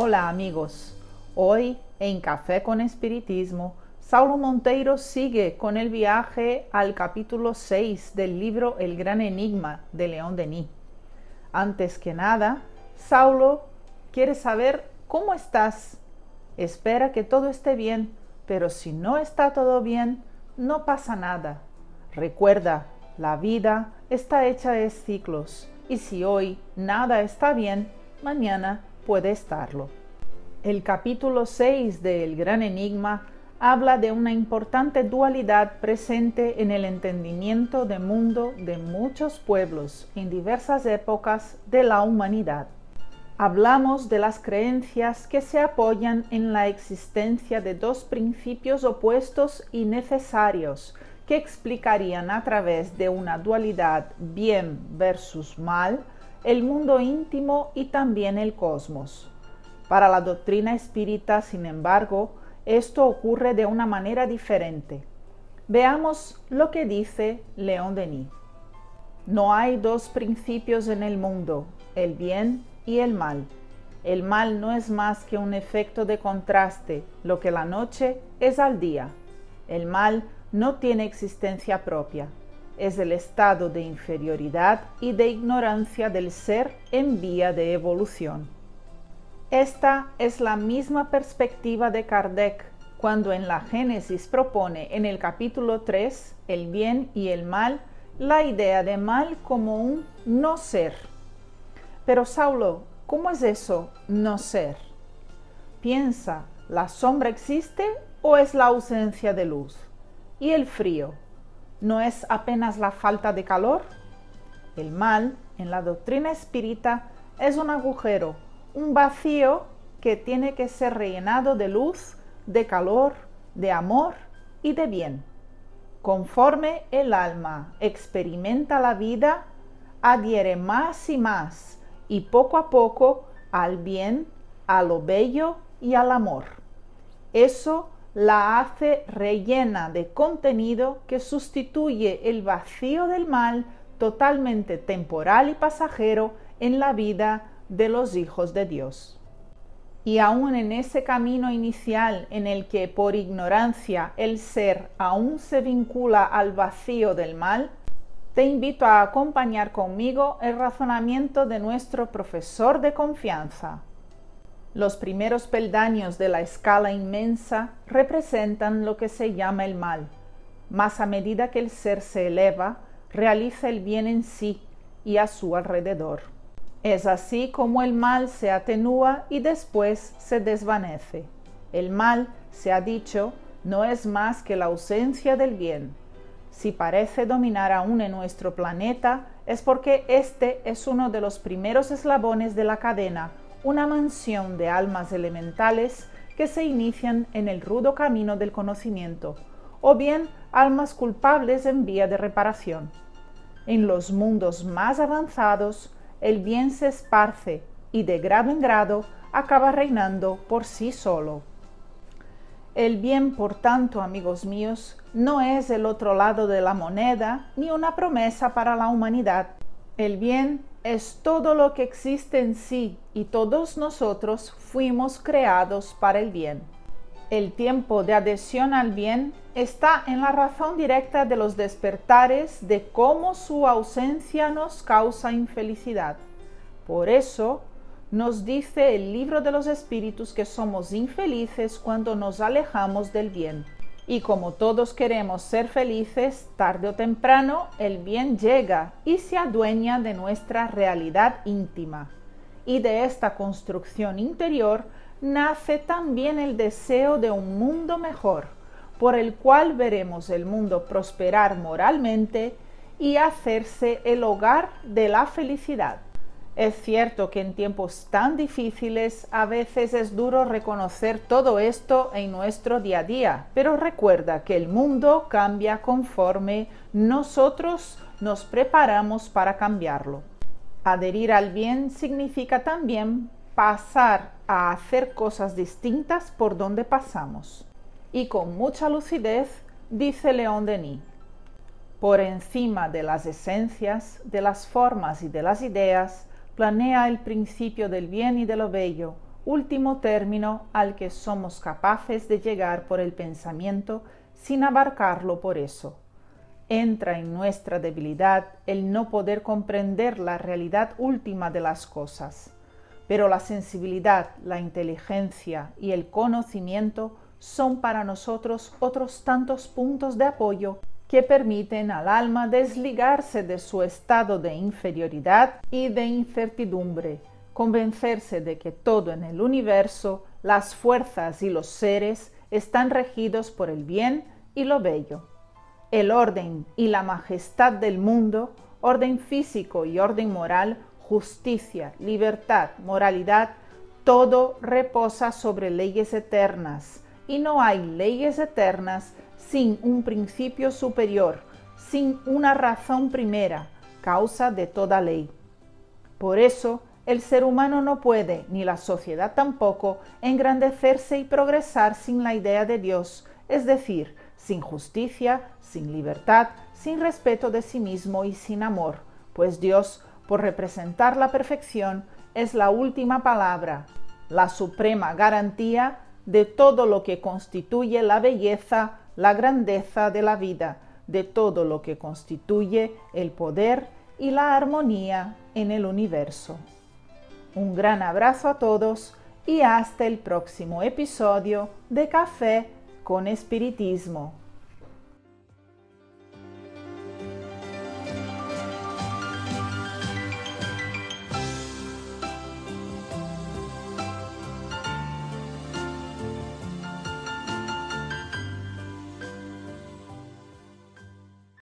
Hola amigos, hoy en Café con Espiritismo, Saulo Monteiro sigue con el viaje al capítulo 6 del libro El Gran Enigma de León Denis. Antes que nada, Saulo quiere saber cómo estás. Espera que todo esté bien, pero si no está todo bien, no pasa nada. Recuerda, la vida está hecha de ciclos y si hoy nada está bien, mañana puede estarlo. El capítulo 6 de El Gran Enigma habla de una importante dualidad presente en el entendimiento del mundo de muchos pueblos en diversas épocas de la humanidad. Hablamos de las creencias que se apoyan en la existencia de dos principios opuestos y necesarios que explicarían a través de una dualidad bien versus mal el mundo íntimo y también el cosmos. Para la doctrina espírita, sin embargo, esto ocurre de una manera diferente. Veamos lo que dice León Denis. No hay dos principios en el mundo, el bien y el mal. El mal no es más que un efecto de contraste, lo que la noche es al día. El mal no tiene existencia propia. Es el estado de inferioridad y de ignorancia del ser en vía de evolución. Esta es la misma perspectiva de Kardec cuando en la Génesis propone en el capítulo 3 el bien y el mal, la idea de mal como un no ser pero Saulo, ¿cómo es eso, no ser? Piensa, ¿la sombra existe o es la ausencia de luz? ¿Y el frío? ¿No es apenas la falta de calor? El mal, en la doctrina espírita, es un agujero, un vacío que tiene que ser rellenado de luz, de calor, de amor y de bien. Conforme el alma experimenta la vida, adhiere más y más y poco a poco al bien, a lo bello y al amor. Eso la hace rellena de contenido que sustituye el vacío del mal totalmente temporal y pasajero en la vida de los hijos de Dios. Y aún en ese camino inicial en el que por ignorancia el ser aún se vincula al vacío del mal, te invito a acompañar conmigo el razonamiento de nuestro profesor de confianza. Los primeros peldaños de la escala inmensa representan lo que se llama el mal, mas a medida que el ser se eleva, realiza el bien en sí y a su alrededor. Es así como el mal se atenúa y después se desvanece. El mal, se ha dicho, no es más que la ausencia del bien si parece dominar aún en nuestro planeta, es porque este es uno de los primeros eslabones de la cadena, una mansión de almas elementales que se inician en el rudo camino del conocimiento, o bien almas culpables en vía de reparación. En los mundos más avanzados, el bien se esparce y de grado en grado acaba reinando por sí solo. El bien, por tanto, amigos míos, no es el otro lado de la moneda ni una promesa para la humanidad. El bien es todo lo que existe en sí y todos nosotros fuimos creados para el bien. El tiempo de adhesión al bien está en la razón directa de los despertares de cómo su ausencia nos causa infelicidad. Por eso, nos dice el libro de los espíritus que somos infelices cuando nos alejamos del bien. Y como todos queremos ser felices, tarde o temprano el bien llega y se adueña de nuestra realidad íntima. Y de esta construcción interior nace también el deseo de un mundo mejor, por el cual veremos el mundo prosperar moralmente y hacerse el hogar de la felicidad. Es cierto que en tiempos tan difíciles a veces es duro reconocer todo esto en nuestro día a día, pero recuerda que el mundo cambia conforme nosotros nos preparamos para cambiarlo. Adherir al bien significa también pasar a hacer cosas distintas por donde pasamos. Y con mucha lucidez dice León Denis, por encima de las esencias, de las formas y de las ideas, planea el principio del bien y de lo bello, último término al que somos capaces de llegar por el pensamiento sin abarcarlo por eso. Entra en nuestra debilidad el no poder comprender la realidad última de las cosas, pero la sensibilidad, la inteligencia y el conocimiento son para nosotros otros tantos puntos de apoyo que permiten al alma desligarse de su estado de inferioridad y de incertidumbre, convencerse de que todo en el universo, las fuerzas y los seres están regidos por el bien y lo bello. El orden y la majestad del mundo, orden físico y orden moral, justicia, libertad, moralidad, todo reposa sobre leyes eternas, y no hay leyes eternas sin un principio superior, sin una razón primera, causa de toda ley. Por eso, el ser humano no puede, ni la sociedad tampoco, engrandecerse y progresar sin la idea de Dios, es decir, sin justicia, sin libertad, sin respeto de sí mismo y sin amor, pues Dios, por representar la perfección, es la última palabra, la suprema garantía de todo lo que constituye la belleza, la grandeza de la vida, de todo lo que constituye el poder y la armonía en el universo. Un gran abrazo a todos y hasta el próximo episodio de Café con Espiritismo.